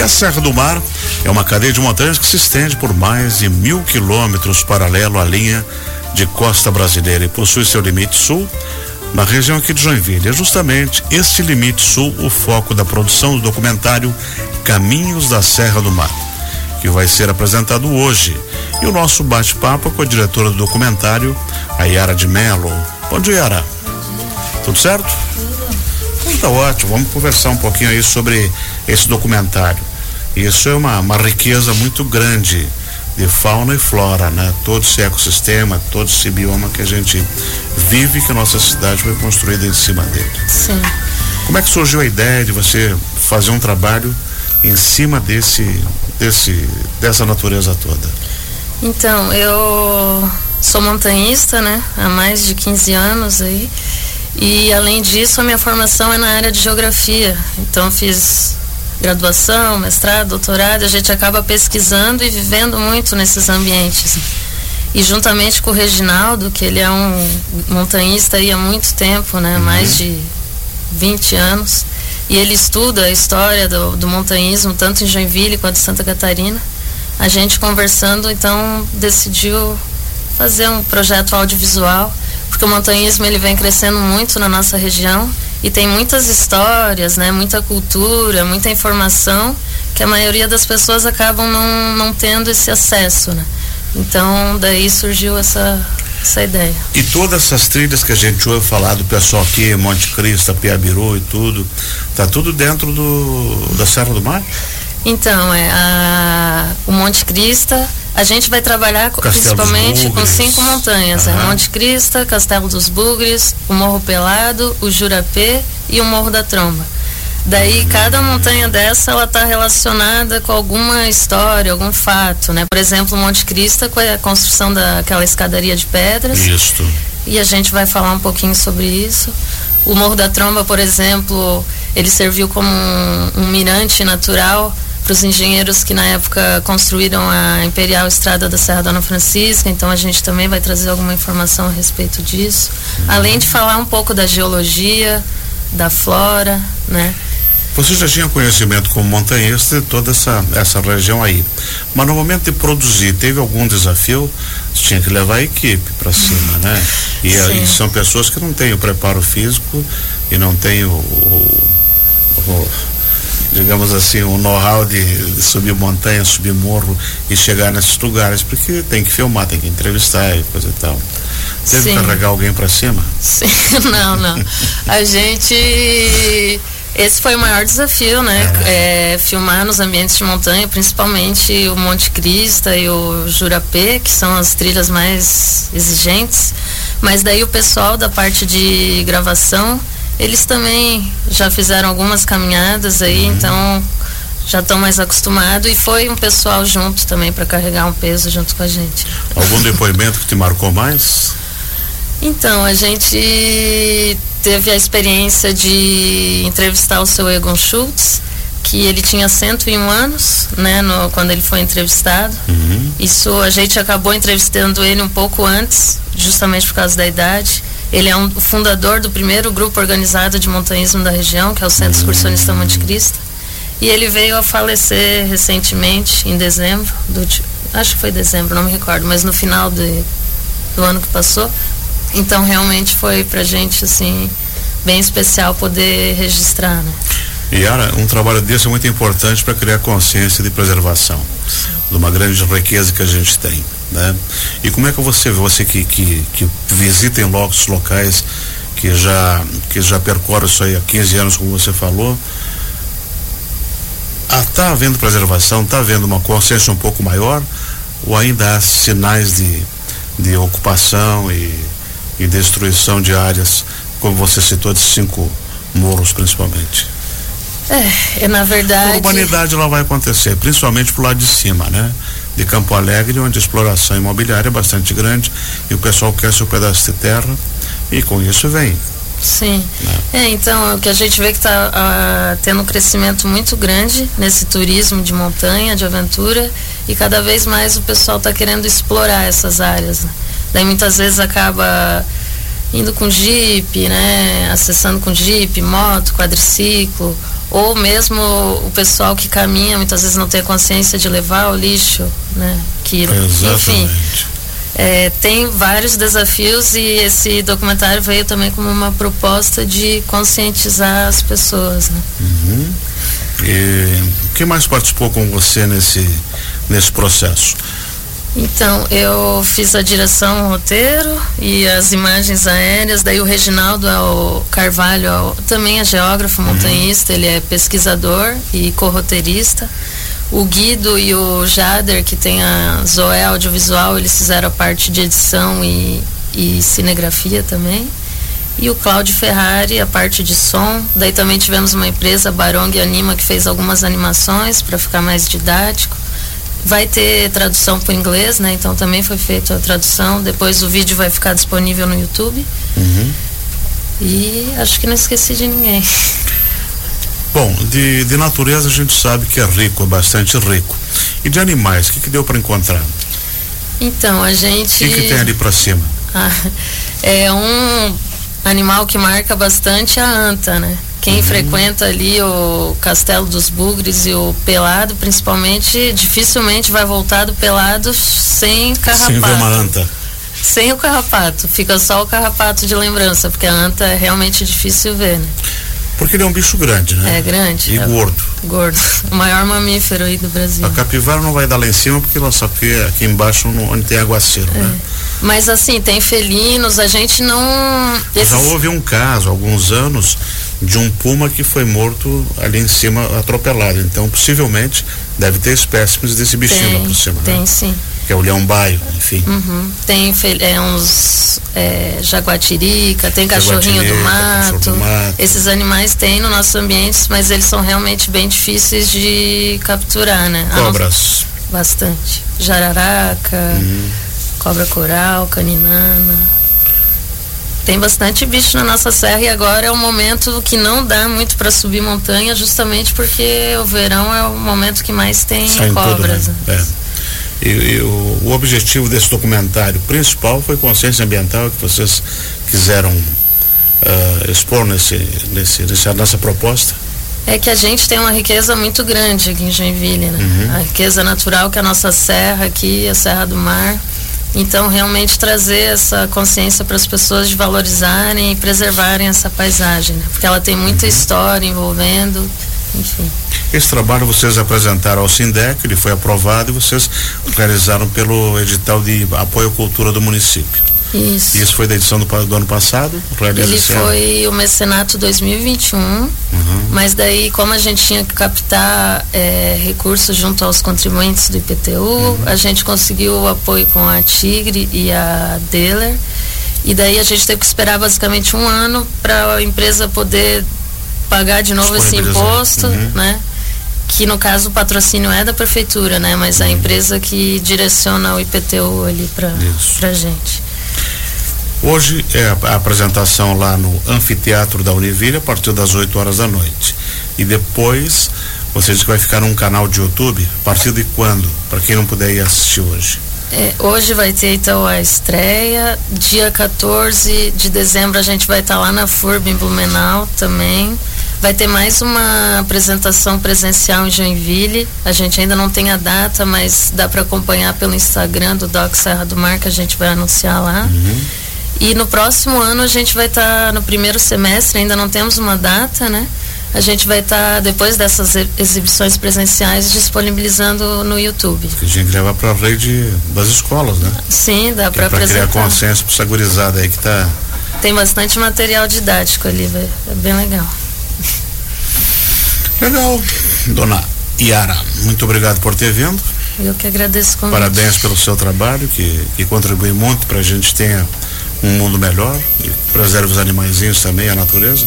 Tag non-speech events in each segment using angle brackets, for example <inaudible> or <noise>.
E a Serra do Mar é uma cadeia de montanhas que se estende por mais de mil quilômetros paralelo à linha de costa brasileira e possui seu limite sul na região aqui de Joinville. É justamente este limite sul o foco da produção do documentário Caminhos da Serra do Mar, que vai ser apresentado hoje. E o nosso bate-papo com a diretora do documentário, a Yara de Mello. Bom dia, Yara. Tudo certo? Então tá ótimo. Vamos conversar um pouquinho aí sobre esse documentário. Isso é uma, uma riqueza muito grande de fauna e flora, né? Todo esse ecossistema, todo esse bioma que a gente vive, que a nossa cidade foi construída em cima dele. Sim. Como é que surgiu a ideia de você fazer um trabalho em cima desse, desse, dessa natureza toda? Então, eu sou montanhista, né? Há mais de 15 anos aí. E além disso, a minha formação é na área de geografia. Então, fiz graduação, mestrado, doutorado, a gente acaba pesquisando e vivendo muito nesses ambientes. E juntamente com o Reginaldo, que ele é um montanhista há muito tempo, né? Uhum. Mais de 20 anos. E ele estuda a história do, do montanhismo, tanto em Joinville quanto em Santa Catarina. A gente conversando, então, decidiu fazer um projeto audiovisual, porque o montanhismo ele vem crescendo muito na nossa região e tem muitas histórias, né, muita cultura, muita informação que a maioria das pessoas acabam não, não tendo esse acesso, né? Então daí surgiu essa essa ideia. E todas essas trilhas que a gente ouve falar do pessoal aqui, Monte Cristo, Piabiru e tudo, tá tudo dentro do da Serra do Mar? Então, é a, o Monte Crista, a gente vai trabalhar principalmente com cinco montanhas. Uhum. Monte Crista, Castelo dos Bugres, o Morro Pelado, o Jurapê e o Morro da Tromba. Daí cada montanha dessa ela está relacionada com alguma história, algum fato, né? Por exemplo, o Monte Crista com a construção daquela escadaria de pedras. Isso. E a gente vai falar um pouquinho sobre isso. O Morro da Tromba, por exemplo, ele serviu como um, um mirante natural para os engenheiros que na época construíram a Imperial Estrada da Serra Dona Francisca, então a gente também vai trazer alguma informação a respeito disso. Além de falar um pouco da geologia, da flora, né? Você já tinha conhecimento como montanhista de toda essa, essa região aí. Mas no momento de produzir, teve algum desafio? Você tinha que levar a equipe para cima, né? E, e, são pessoas que não têm o preparo físico e não têm o, o, o digamos assim, o know-how de, subir montanha, subir morro e chegar nesses lugares, porque tem que filmar, tem que entrevistar e coisa e tal. Teve que carregar alguém para cima? Sim, <laughs> não, não. A gente. Esse foi o maior desafio, né? É. É, filmar nos ambientes de montanha, principalmente o Monte Crista e o Jurapê, que são as trilhas mais exigentes. Mas daí o pessoal da parte de gravação eles também já fizeram algumas caminhadas aí, uhum. então já estão mais acostumados e foi um pessoal junto também para carregar um peso junto com a gente. Algum depoimento que te marcou mais? Então, a gente teve a experiência de entrevistar o seu Egon Schultz, que ele tinha 101 anos, né, no, quando ele foi entrevistado. Uhum. Isso a gente acabou entrevistando ele um pouco antes, justamente por causa da idade. Ele é um fundador do primeiro grupo organizado de montanhismo da região, que é o Centro Excursionista Monte Cristo. E ele veio a falecer recentemente, em dezembro, do, acho que foi dezembro, não me recordo, mas no final de, do ano que passou. Então realmente foi pra gente assim bem especial poder registrar, né? Yara, um trabalho desse é muito importante para criar consciência de preservação de uma grande riqueza que a gente tem, né? E como é que você vê, você que, que, que visita em locos locais, que já, que já percorre isso aí há 15 anos, como você falou, está ah, havendo preservação, está havendo uma consciência um pouco maior, ou ainda há sinais de, de ocupação e, e destruição de áreas, como você citou, de cinco morros principalmente? É, é na verdade. A urbanidade lá vai acontecer, principalmente pro lado de cima, né? De Campo Alegre, onde a exploração imobiliária é bastante grande e o pessoal quer seu pedaço de terra e com isso vem. Sim. Né? É, então, o que a gente vê que está ah, tendo um crescimento muito grande nesse turismo de montanha, de aventura, e cada vez mais o pessoal está querendo explorar essas áreas. Né? Daí muitas vezes acaba indo com jeep, né? Acessando com jeep, moto, quadriciclo, ou mesmo o pessoal que caminha muitas vezes não tem a consciência de levar o lixo, né? Que, Exatamente. enfim, é, tem vários desafios e esse documentário veio também como uma proposta de conscientizar as pessoas. Né? Uhum. E quem mais participou com você nesse, nesse processo? Então, eu fiz a direção, o roteiro e as imagens aéreas. Daí o Reginaldo é o Carvalho é também é geógrafo, uhum. montanhista, uhum. ele é pesquisador e corroteirista. O Guido e o Jader, que tem a Zoé Audiovisual, eles fizeram a parte de edição e, e cinegrafia também. E o Cláudio Ferrari, a parte de som. Daí também tivemos uma empresa, Barong Anima, que fez algumas animações para ficar mais didático. Vai ter tradução para o inglês, né? Então também foi feita a tradução. Depois o vídeo vai ficar disponível no YouTube. Uhum. E acho que não esqueci de ninguém. Bom, de, de natureza a gente sabe que é rico, é bastante rico. E de animais, o que, que deu para encontrar? Então, a gente. O que, que tem ali para cima? Ah, é um animal que marca bastante a anta, né? Quem frequenta ali o Castelo dos Bugres e o Pelado, principalmente, dificilmente vai voltar do Pelado sem carrapato. Sem ver uma anta. Sem o carrapato, fica só o carrapato de lembrança, porque a anta é realmente difícil ver, né? Porque ele é um bicho grande, né? É grande. E é gordo. Gordo. <laughs> O maior mamífero aí do Brasil. A capivara não vai dar lá em cima porque ela só fica aqui embaixo onde tem aguaceiro, né? é. né? Mas assim, tem felinos, a gente não. Esses... Já houve um caso, há alguns anos, de um puma que foi morto ali em cima, atropelado. Então, possivelmente, deve ter espécimes desse bichinho tem, lá por cima. Tem né? sim que é o leão baio, enfim. Uhum. Tem é, uns é, jaguatirica, tem cachorrinho do mato. do mato. Esses animais tem no nosso ambiente, mas eles são realmente bem difíceis de capturar, né? Cobras. Bastante. Jararaca, uhum. cobra coral, caninana. Tem bastante bicho na nossa serra e agora é um momento que não dá muito para subir montanha, justamente porque o verão é o momento que mais tem Sai cobras. Tudo, né? É. E, e o, o, objetivo desse documentário principal foi consciência ambiental que vocês quiseram uh, expor nesse, nesse, nessa proposta? É que a gente tem uma riqueza muito grande aqui em Joinville, né? Uhum. A riqueza natural que é a nossa serra aqui, a Serra do Mar. Então, realmente trazer essa consciência para as pessoas de valorizarem e preservarem essa paisagem, né? Porque ela tem muita uhum. história envolvendo, enfim. Esse trabalho vocês apresentaram ao Sindec, ele foi aprovado e vocês realizaram pelo edital de apoio à cultura do município. Isso. Isso foi da edição do, do ano passado? Ele foi o mecenato 2021, uhum. mas daí como a gente tinha que captar é, recursos junto aos contribuintes do IPTU, uhum. a gente conseguiu o apoio com a Tigre e a Deller, e daí a gente teve que esperar basicamente um ano para a empresa poder pagar de novo esse imposto, uhum. né? que no caso o patrocínio é da prefeitura, né? Mas a uhum. empresa que direciona o IPTU ali para a gente. Hoje é a apresentação lá no anfiteatro da Univille a partir das 8 horas da noite. E depois você diz que vai ficar num canal de YouTube. A partir de quando? Para quem não puder ir assistir hoje. É, hoje vai ter então a estreia. Dia 14 de dezembro a gente vai estar tá lá na FURB em Blumenau também. Vai ter mais uma apresentação presencial em Joinville. A gente ainda não tem a data, mas dá para acompanhar pelo Instagram do Doc Serra do Mar, que a gente vai anunciar lá. Uhum. E no próximo ano a gente vai estar tá no primeiro semestre, ainda não temos uma data, né? A gente vai estar, tá, depois dessas exibições presenciais, disponibilizando no YouTube. Que a gente leva para a rede das escolas, né? Sim, dá para é apresentar. criar consenso para essa gurizada aí que está... Tem bastante material didático ali, é bem legal. Legal. Dona Yara, muito obrigado por ter vindo. Eu que agradeço o convite. Parabéns pelo seu trabalho, que, que contribui muito para a gente ter um mundo melhor e preserve os animaizinhos também, a natureza.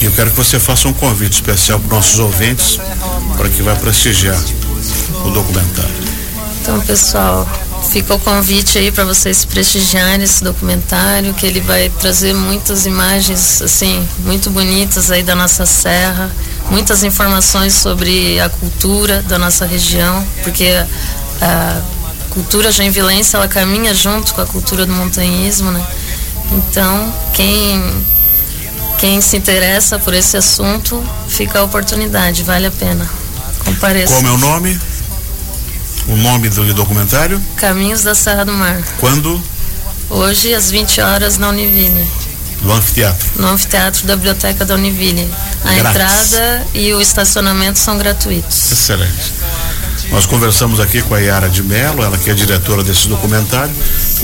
E eu quero que você faça um convite especial para nossos ouvintes, para que vai prestigiar o documentário. Então, pessoal, fica o convite aí para vocês prestigiarem esse documentário, que ele vai trazer muitas imagens assim muito bonitas aí da nossa serra, muitas informações sobre a cultura da nossa região, porque a cultura joinvilense ela caminha junto com a cultura do montanhismo, né? Então, quem quem se interessa por esse assunto, fica a oportunidade, vale a pena. Compareça. Como é o nome? O nome do documentário? Caminhos da Serra do Mar. Quando? Hoje, às 20 horas, na Univille. No anfiteatro? No anfiteatro da Biblioteca da Univille. A Grátis. entrada e o estacionamento são gratuitos. Excelente. Nós conversamos aqui com a Yara de Mello, ela que é diretora desse documentário.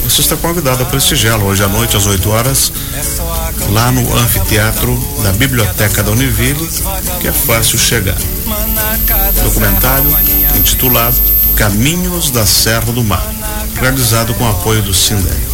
Você está convidada a prestigá-lo hoje à noite, às 8 horas, lá no anfiteatro da Biblioteca da Univille, que é fácil chegar. Documentário intitulado Caminhos da Serra do Mar, realizado com apoio do Sindec.